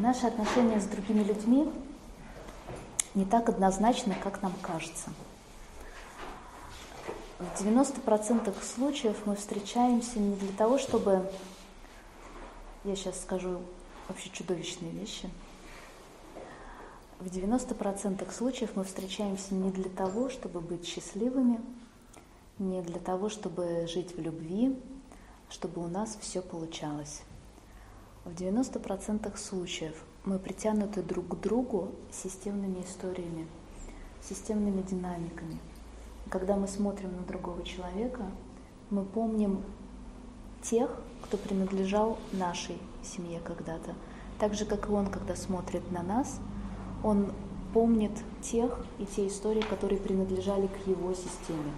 Наши отношения с другими людьми не так однозначны, как нам кажется. В 90% случаев мы встречаемся не для того, чтобы, я сейчас скажу вообще чудовищные вещи, в 90% случаев мы встречаемся не для того, чтобы быть счастливыми, не для того, чтобы жить в любви, чтобы у нас все получалось. В 90% случаев мы притянуты друг к другу системными историями, системными динамиками. Когда мы смотрим на другого человека, мы помним тех, кто принадлежал нашей семье когда-то. Так же, как и он, когда смотрит на нас, он помнит тех и те истории, которые принадлежали к его системе.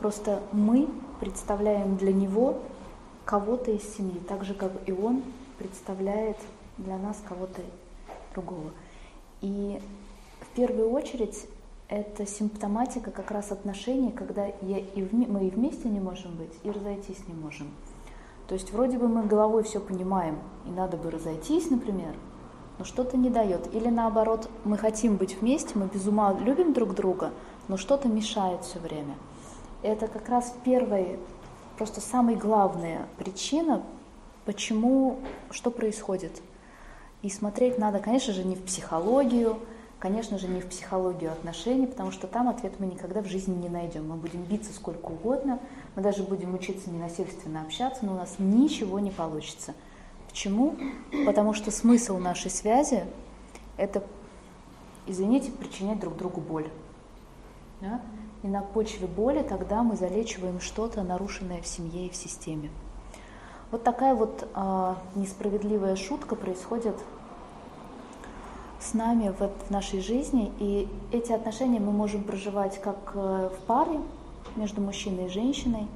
Просто мы представляем для него кого-то из семьи, так же, как и он представляет для нас кого-то другого. И в первую очередь это симптоматика как раз отношений, когда я и вме- мы и вместе не можем быть, и разойтись не можем. То есть вроде бы мы головой все понимаем, и надо бы разойтись, например, но что-то не дает. Или наоборот, мы хотим быть вместе, мы без ума любим друг друга, но что-то мешает все время. Это как раз первая, просто самая главная причина, почему, что происходит. И смотреть надо, конечно же, не в психологию, конечно же, не в психологию отношений, потому что там ответ мы никогда в жизни не найдем. Мы будем биться сколько угодно, мы даже будем учиться ненасильственно общаться, но у нас ничего не получится. Почему? Потому что смысл нашей связи – это, извините, причинять друг другу боль. Да? И на почве боли тогда мы залечиваем что-то, нарушенное в семье и в системе. Вот такая вот э, несправедливая шутка происходит с нами в, в нашей жизни, и эти отношения мы можем проживать как э, в паре между мужчиной и женщиной.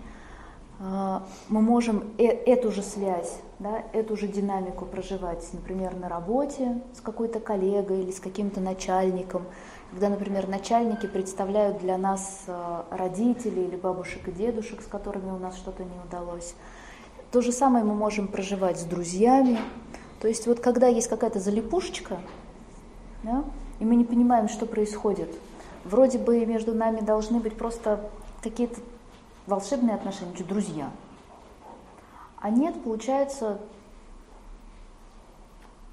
Э, мы можем э, эту же связь, да, эту же динамику проживать, например, на работе с какой-то коллегой или с каким-то начальником, когда, например, начальники представляют для нас э, родителей или бабушек и дедушек, с которыми у нас что-то не удалось. То же самое мы можем проживать с друзьями. То есть вот когда есть какая-то залипушечка, да, и мы не понимаем, что происходит, вроде бы между нами должны быть просто какие-то волшебные отношения, друзья. А нет, получается,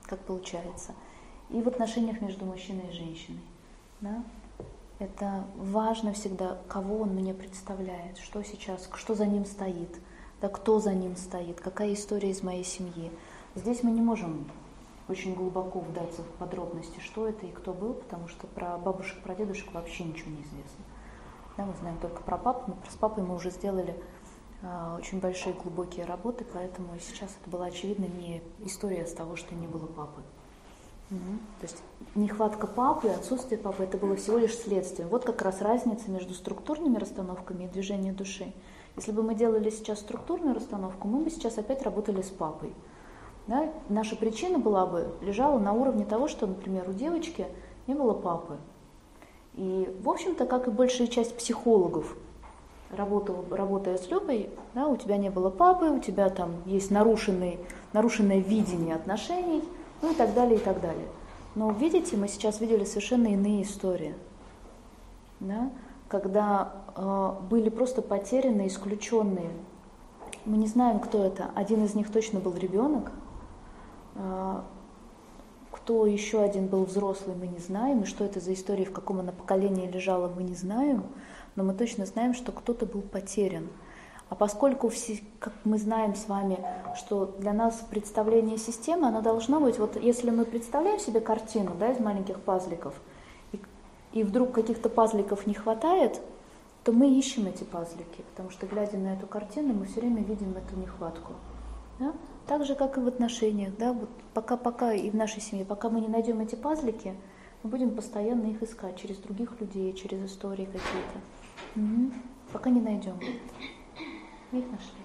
как получается. И в отношениях между мужчиной и женщиной. Да? Это важно всегда, кого он мне представляет, что сейчас, что за ним стоит, да, кто за ним стоит, какая история из моей семьи. Здесь мы не можем очень глубоко вдаться в подробности, что это и кто был, потому что про бабушек, про дедушек вообще ничего не известно. Да, мы знаем только про папу, но с папой мы уже сделали э, очень большие глубокие работы, поэтому сейчас это была очевидно не история с того, что не было папы. Угу. То есть нехватка папы, отсутствие папы, это было всего лишь следствием. Вот как раз разница между структурными расстановками и движением души. Если бы мы делали сейчас структурную расстановку, мы бы сейчас опять работали с папой. Да? Наша причина была бы, лежала на уровне того, что, например, у девочки не было папы. И, в общем-то, как и большая часть психологов, работая, работая с Любой, да, у тебя не было папы, у тебя там есть нарушенный, нарушенное видение отношений, ну и так далее, и так далее. Но видите, мы сейчас видели совершенно иные истории, да, когда э, были просто потеряны, исключенные. Мы не знаем, кто это. Один из них точно был ребенок, э, кто еще один был взрослый, мы не знаем, и что это за история, в каком она поколении лежала, мы не знаем, но мы точно знаем, что кто-то был потерян. А поскольку, все, как мы знаем с вами, что для нас представление системы, оно должно быть, вот если мы представляем себе картину да, из маленьких пазликов, и, вдруг каких-то пазликов не хватает, то мы ищем эти пазлики, потому что, глядя на эту картину, мы все время видим эту нехватку. Да? Так же, как и в отношениях, да, вот пока-пока и в нашей семье, пока мы не найдем эти пазлики, мы будем постоянно их искать через других людей, через истории какие-то. Угу. Пока не найдем. Их нашли.